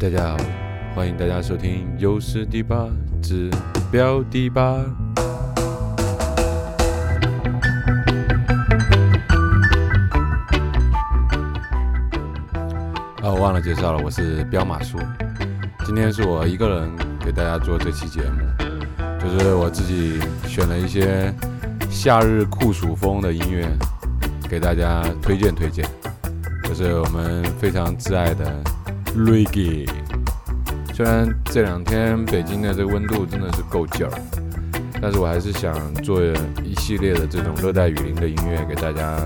大家好，欢迎大家收听《优势第八之标第八》。啊，我忘了介绍了，我是彪马叔。今天是我一个人给大家做这期节目，就是我自己选了一些夏日酷暑风的音乐，给大家推荐推荐。就是我们非常挚爱的 Reggae。虽然这两天北京的这个温度真的是够劲儿，但是我还是想做一系列的这种热带雨林的音乐给大家，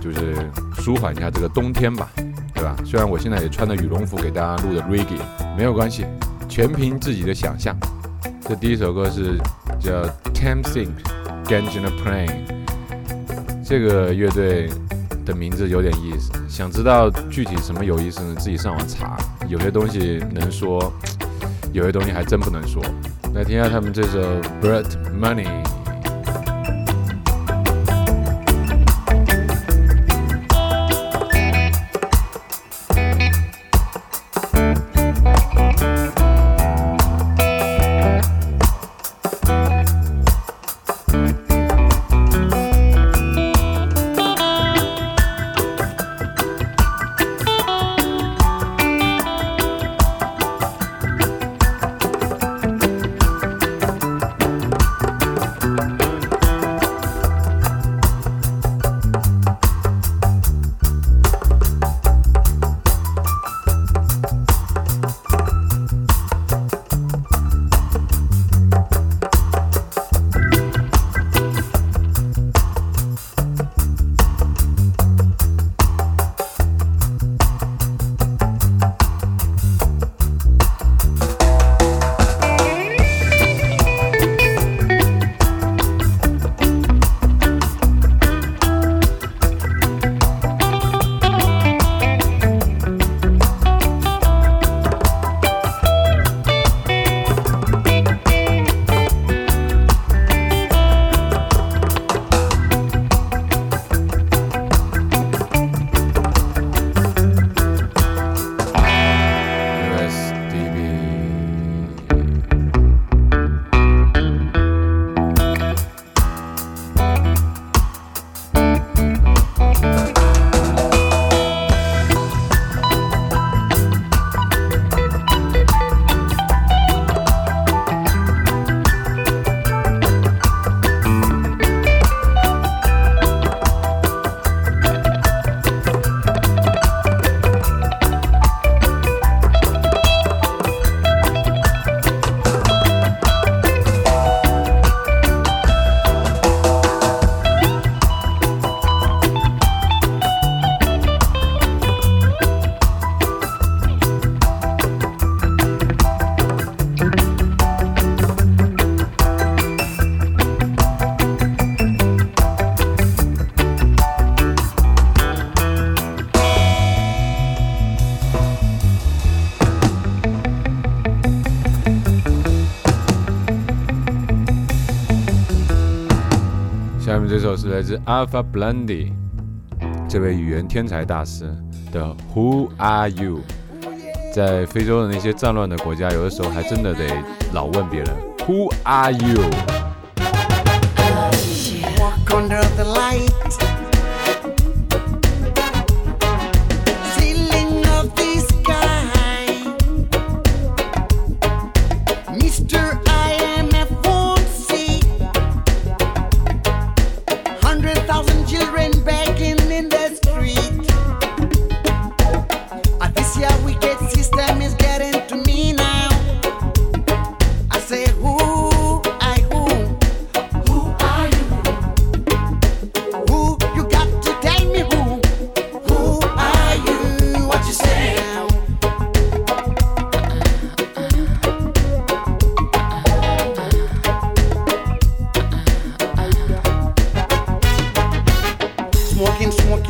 就是舒缓一下这个冬天吧，对吧？虽然我现在也穿着羽绒服给大家录的 Reggae，没有关系，全凭自己的想象。这第一首歌是叫 Tam Sink Gangina Plane，这个乐队。的名字有点意思，想知道具体什么有意思呢？自己上网查，有些东西能说，有些东西还真不能说。来听下他们这首《Bread Money》。首是来自 Alpha Blondy 这位语言天才大师的 Who Are You？在非洲的那些战乱的国家，有的时候还真的得老问别人 Who Are you？"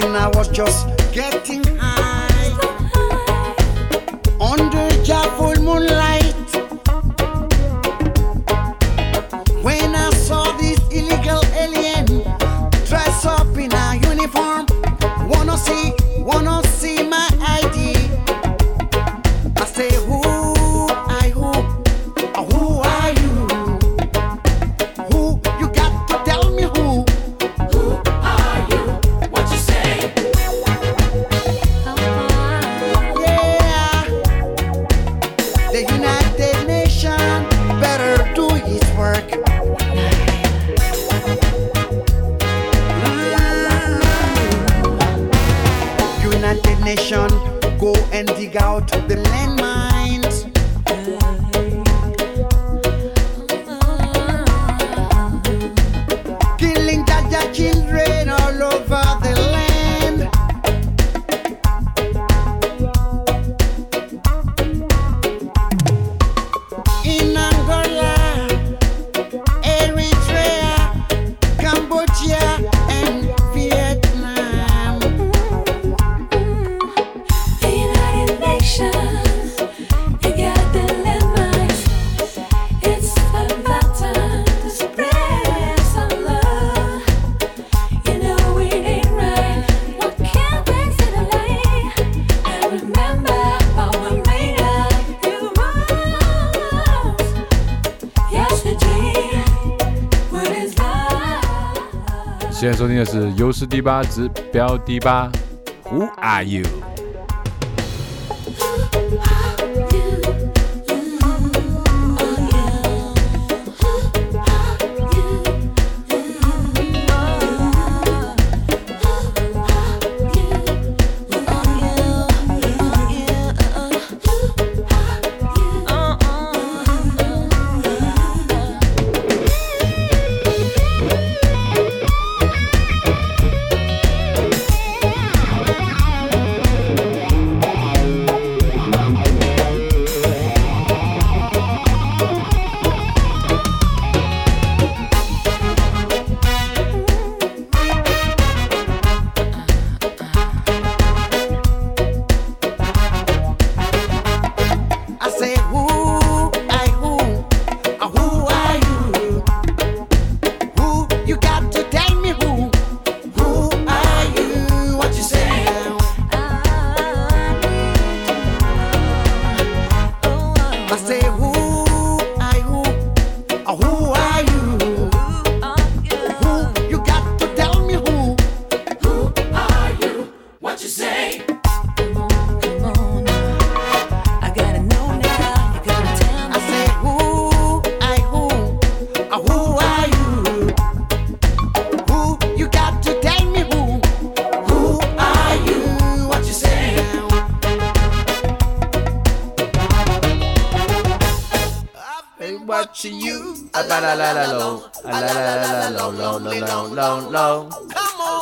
And I was just getting high. Under the full moonlight. 现在收听的是优势第八指标第八。Who are you A la la la la low. A la la la la low low low low low low. Come on.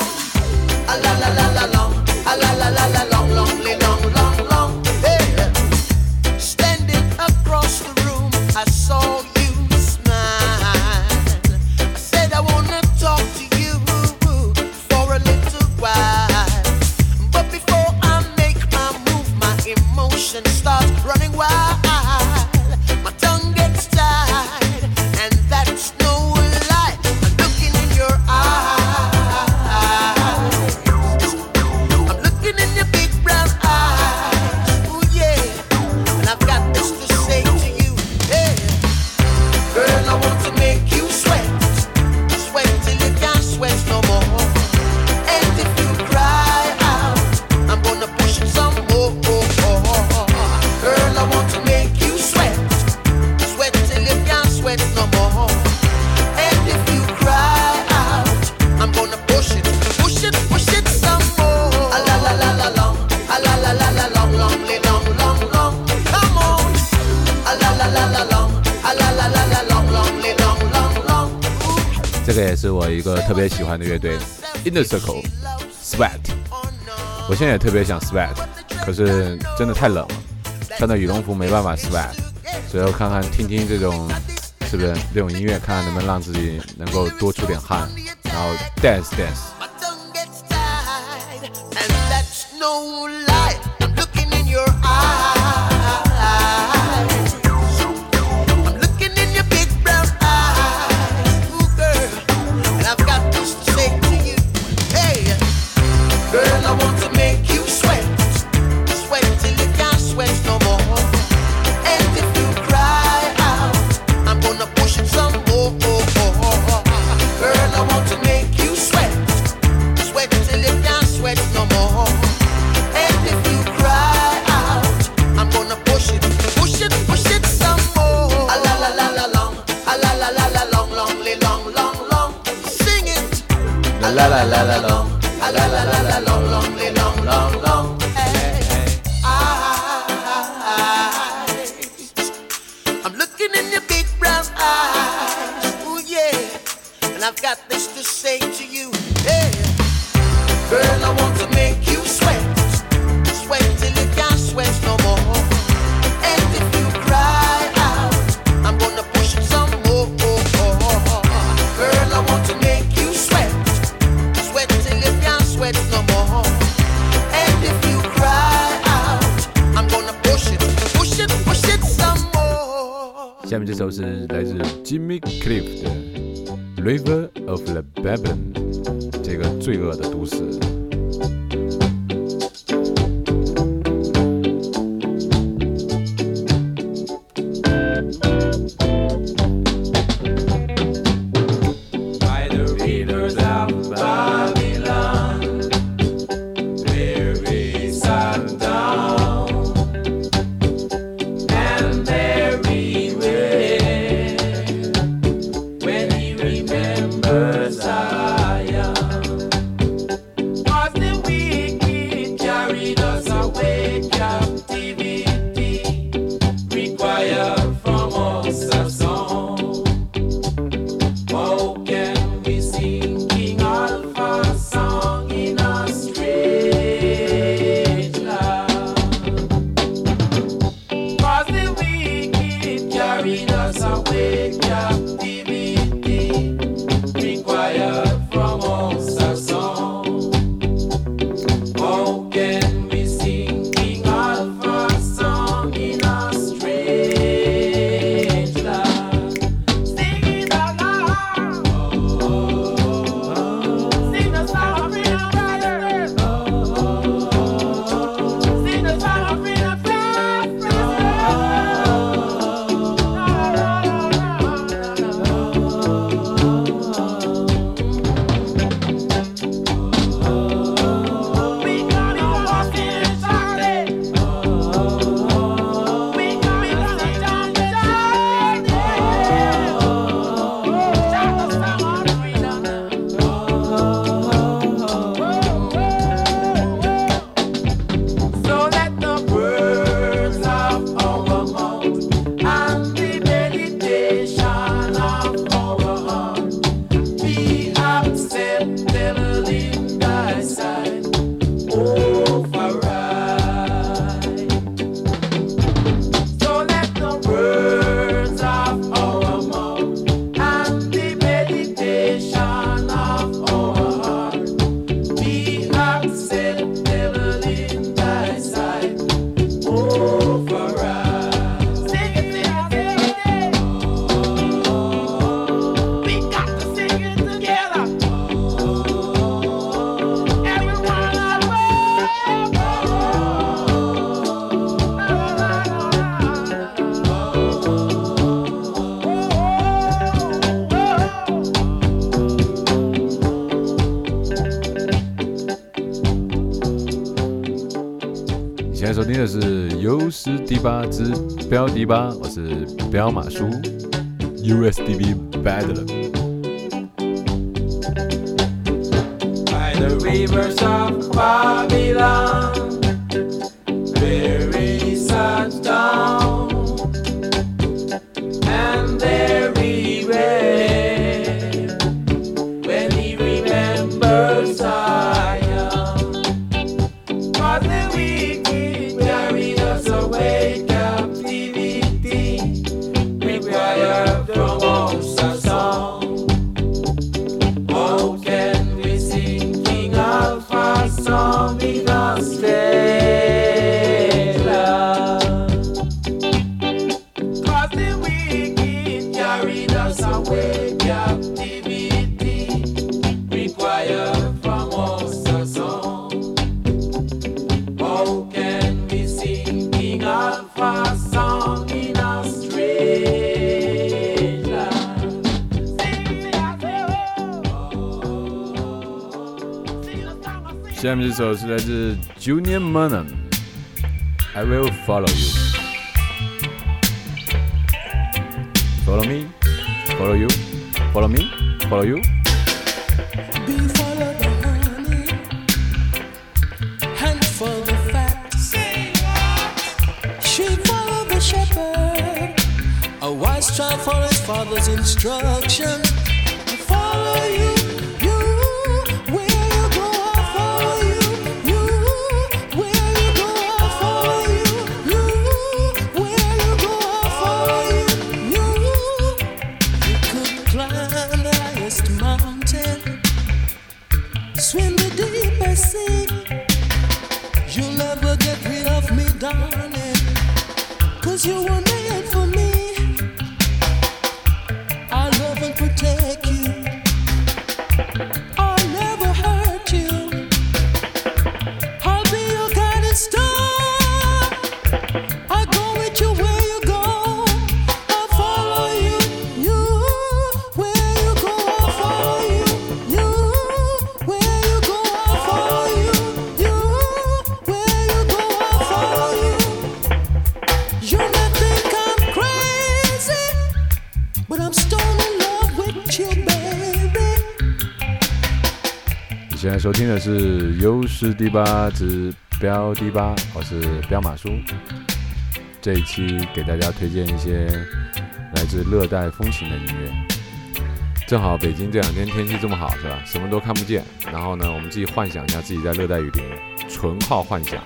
A la la la la low. A la la la la low. 这个也是我一个特别喜欢的乐队，Inner Circle，Sweat。我现在也特别想 Sweat，可是真的太冷了，穿的羽绒服没办法 Sweat，所以看看听听这种是不是这种音乐，看看能不能让自己能够多出点汗，然后 dance dance。No light, I'm looking in your eye la la la la la. 下面这首是来自 Jimmy Cliff 的《River of the Babylon》，这个罪恶的都市。之标题吧，我是彪马叔，USDB Badle。By the rivers of Babylon. 来自 Junior I will follow you。听的是《优势第八之标第八》，我是彪马叔。这一期给大家推荐一些来自热带风情的音乐。正好北京这两天天气这么好，是吧？什么都看不见。然后呢，我们自己幻想一下自己在热带雨林，纯靠幻想。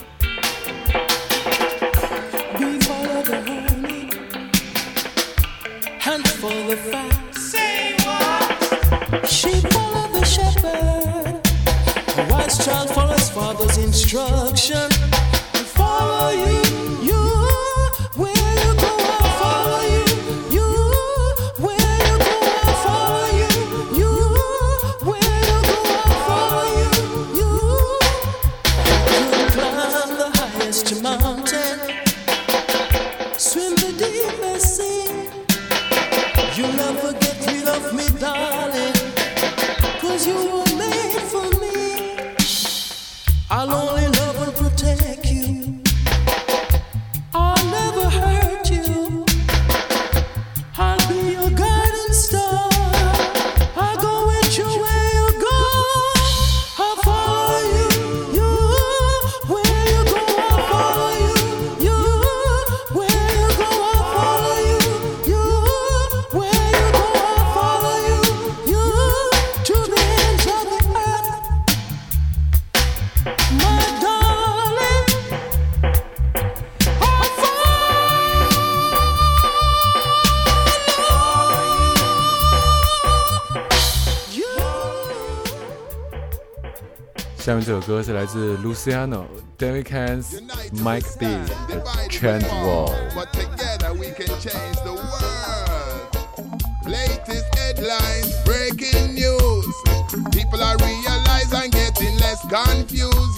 首歌是来自 Luciano、David k a n s Mike B、Trent Wall。Latest headlines, breaking news. People are and getting less confused.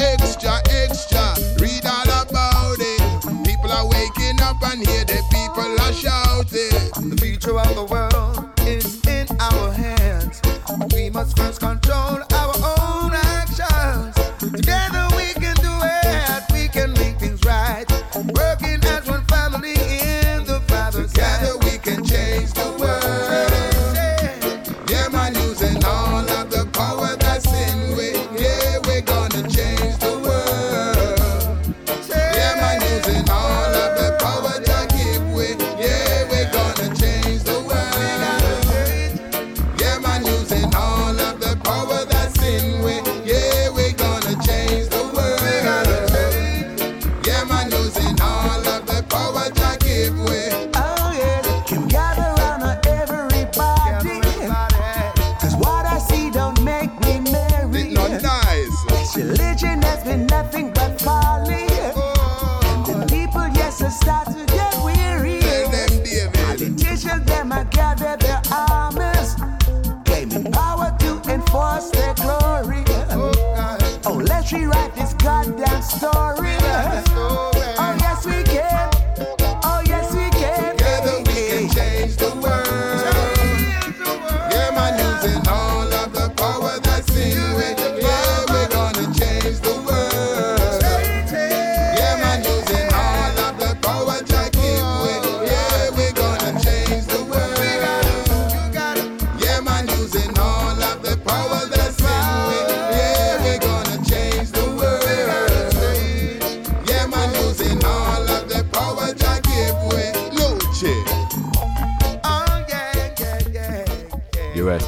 Extra, extra, read all about it. People are waking up and hear the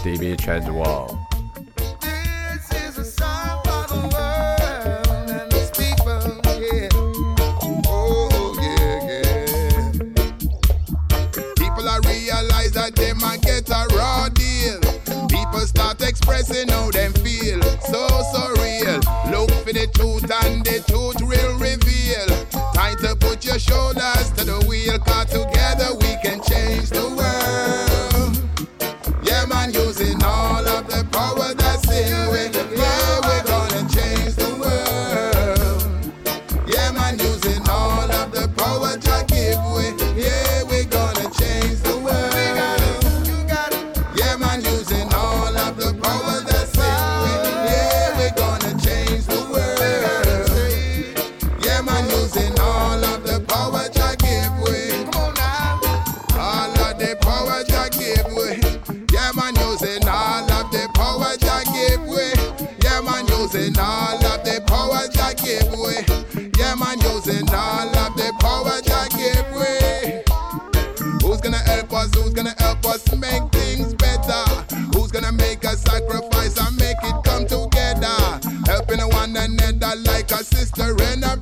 CB Trends Wall. woman and another like a sister and a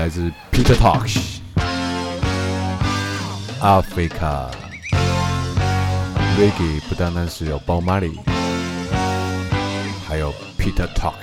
来自 Peter Tosh Africa Reggae 不单单是有 Bob Marley，还有 Peter Tosh。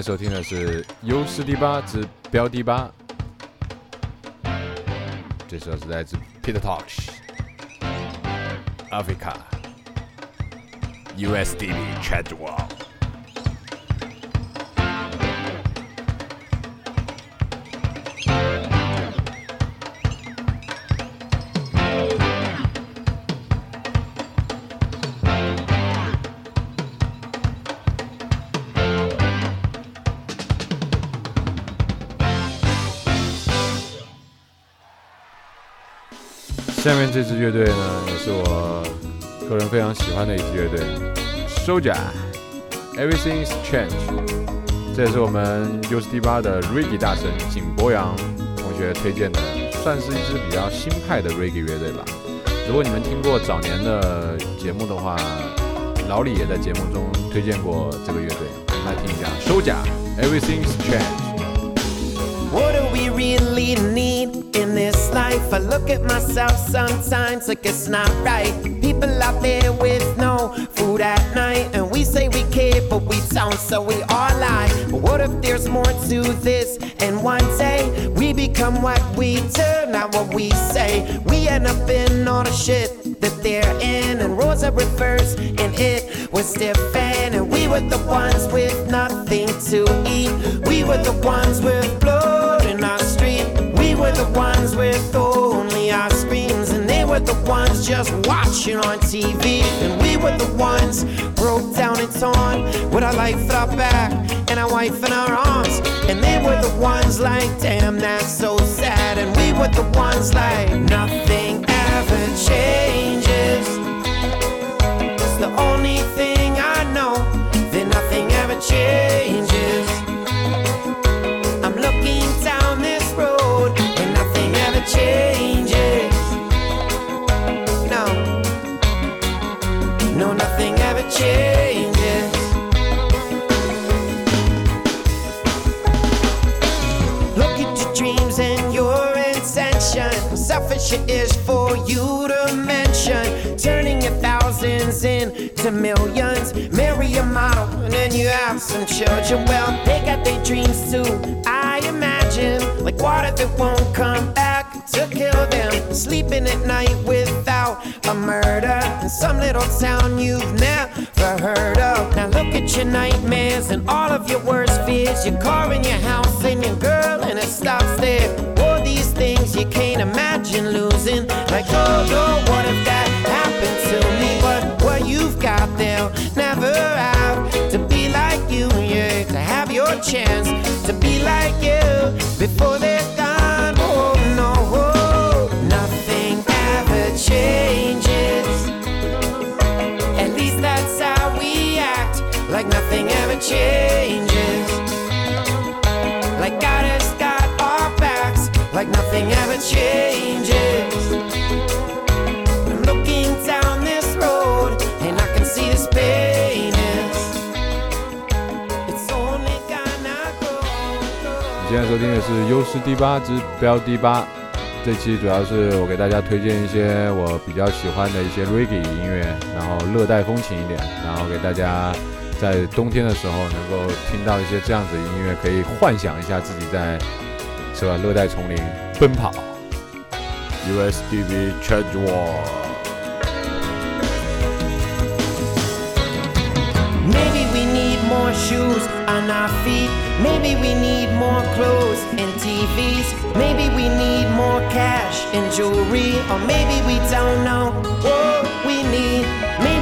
在收听的是《优势第八之标第八》，这首是来自 Peter Tosh、Africa、USDB Chadwell。下面这支乐队呢，也是我个人非常喜欢的一支乐队，Soja。Everything's Changed。这也是我们 usd 八的 Reggae 大神井博洋同学推荐的，算是一支比较新派的 Reggae 乐队吧。如果你们听过早年的节目的话，老李也在节目中推荐过这个乐队，我们来听一下 Soja。Everything's Change。What do we really need? Life? I look at myself sometimes like it's not right. People out there with no food at night, and we say we care, but we don't, so we all lie. But what if there's more to this? And one day we become what we do, not what we say. We end up in all the shit that they're in, and Rosa refers, and it was different, and we were the ones with nothing to eat. We were the ones with blood were the ones with only our screams, and they were the ones just watching on TV. And we were the ones broke down and torn with our life at our back and our wife in our arms. And they were the ones like, damn, that's so sad. And we were the ones like, nothing ever changes. It's the only thing I know that nothing ever changes. Changes. No, no, nothing ever changes. Look at your dreams and your intention. Selfish it is for you to mention. Turning your thousands into millions. Marry a model and then you have some children. Well, they got their dreams too. I imagine like water that won't come back to kill them. Sleeping at night without a murder in some little town you've never heard of. Now look at your nightmares and all of your worst fears. Your car and your house and your girl, and it stops there. All these things you can't imagine losing. Like, oh, no, what if that happened to me? But what you've got, they'll never have to be like you, yeah. To have your chance to be like you before they're changes. Like God has got our backs, like nothing ever changes. I'm looking down this road, and I can see this pain is. It's only gonna grow. 你现在收听的是《优势第八之标第八》，这期主要是我给大家推荐一些我比较喜欢的一些 reggae 音乐，然后热带风情一点，然后给大家在冬天的时候能够听到一些这样子的音乐，可以幻想一下自己在是吧热带丛林奔跑。USDB Charge War。Maybe we need more shoes on our feet. Maybe we need more clothes and TVs. Maybe we need more cash and jewelry. Or maybe we don't know what we need. Maybe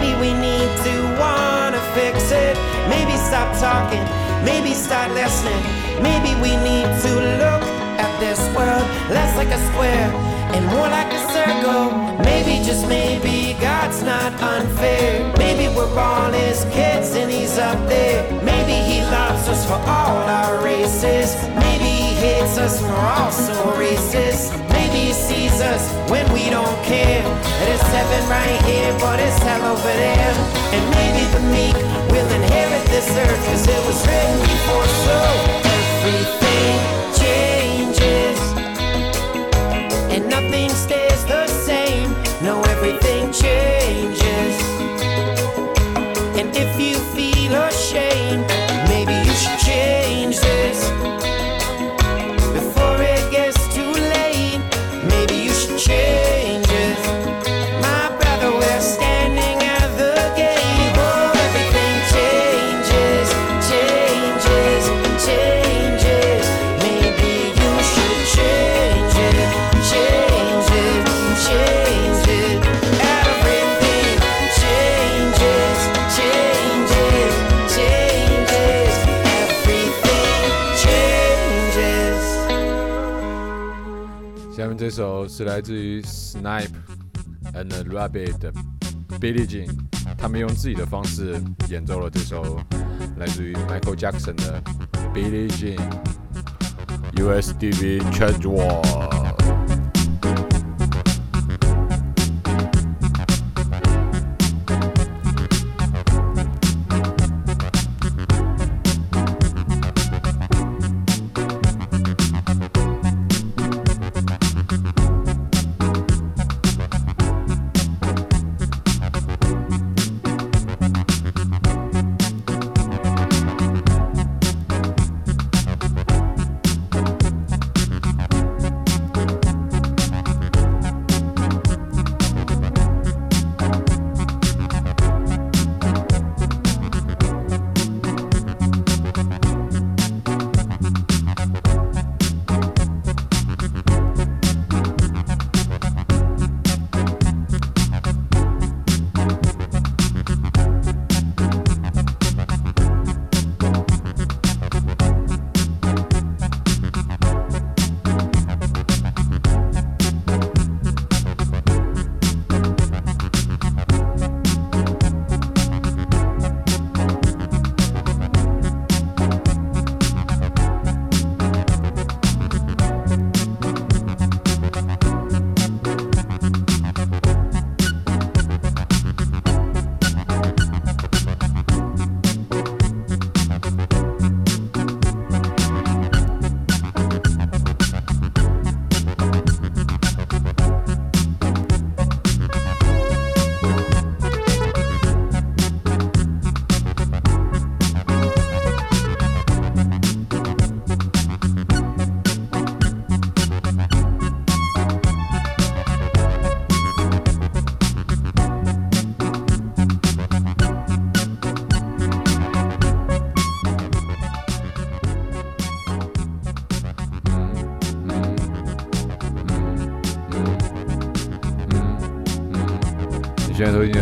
fix it. Maybe stop talking. Maybe start listening. Maybe we need to look at this world less like a square and more like a circle. Maybe just maybe God's not unfair. Maybe we're all his kids and he's up there. Maybe he loves us for all our races. Maybe he hates us for all so racist. Maybe sees us when we don't care. That it's heaven right here, but it's hell over there. And maybe the meek will inherit this earth, cause it was written before so everything changes and nothing stays the same. No, everything changes. 是来自于 Snipe and Rabbit 的 Billie Jean，他们用自己的方式演奏了这首来自于 Michael Jackson 的 Billie Jean。U.S.D.V. Charge War。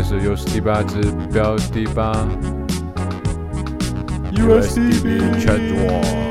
现在收听的是 USD 八只标第八 USDB Charge War。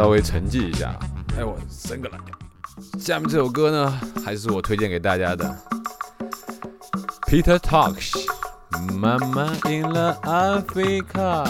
稍微沉寂一下。哎，我伸个懒腰。下面这首歌呢，还是我推荐给大家的，Peter Tosh，《Mama in the Africa》。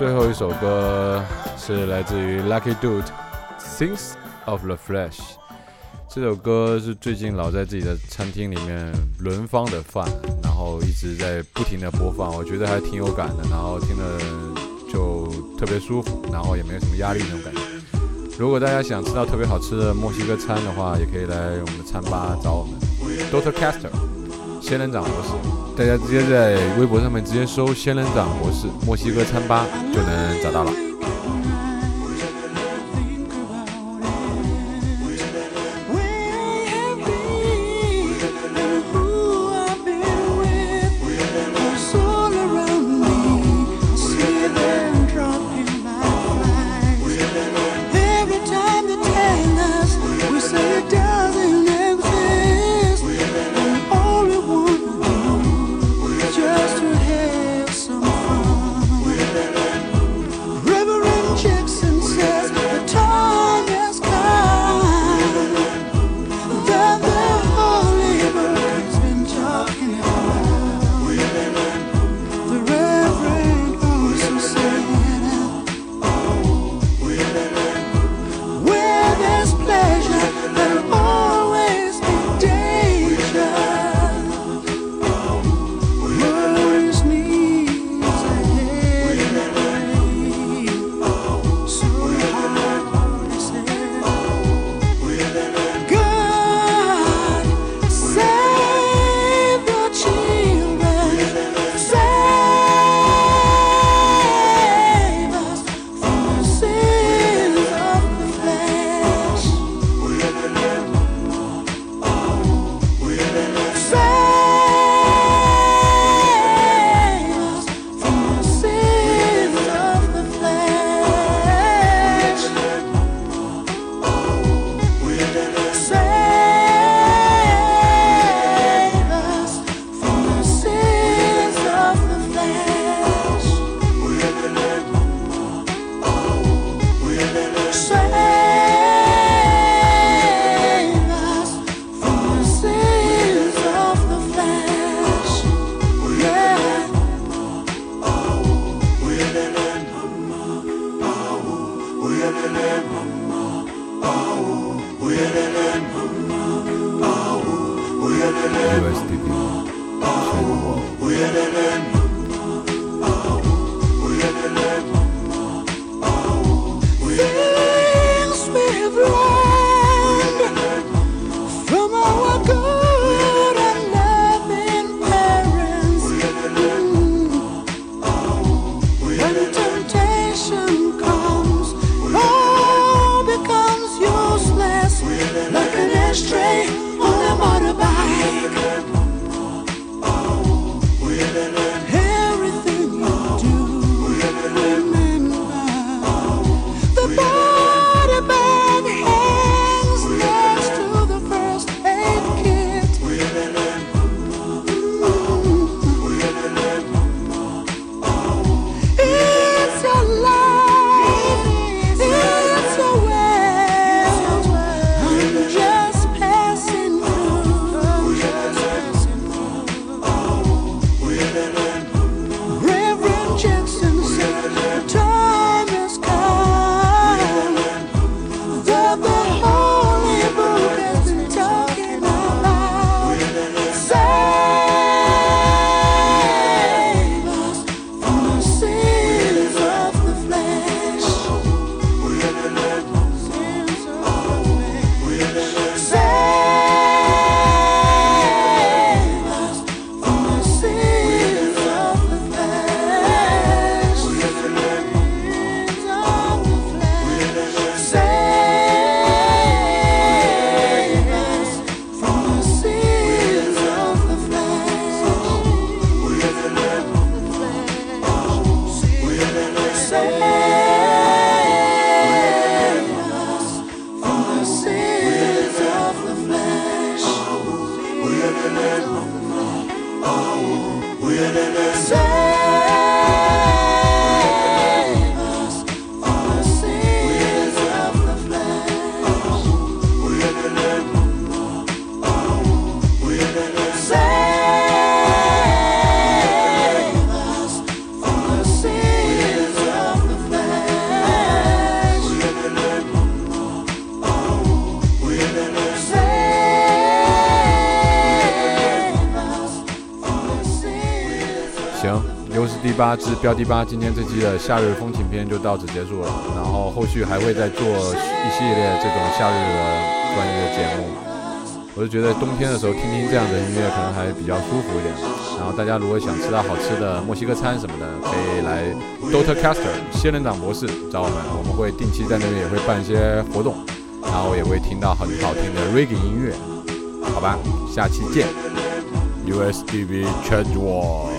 最后一首歌是来自于 Lucky Dude，《Things of the Flesh》。这首歌是最近老在自己的餐厅里面轮番的放，然后一直在不停的播放，我觉得还挺有感的，然后听的就特别舒服，然后也没有什么压力那种感觉。如果大家想吃到特别好吃的墨西哥餐的话，也可以来我们的餐吧找我们，Doctor Caster，仙人掌博士。大家直接在微博上面直接搜“仙人掌博士墨西哥餐吧”就能找到了。标题八，今天这期的夏日风情篇就到此结束了。然后后续还会再做一系列这种夏日的关于的节目。我就觉得冬天的时候听听这样的音乐可能还比较舒服一点。然后大家如果想吃到好吃的墨西哥餐什么的，可以来 Dota Caster 仙人掌博士找我们，我们会定期在那边也会办一些活动，然后也会听到很好听的 reggae 音乐。好吧，下期见。USDB Change War。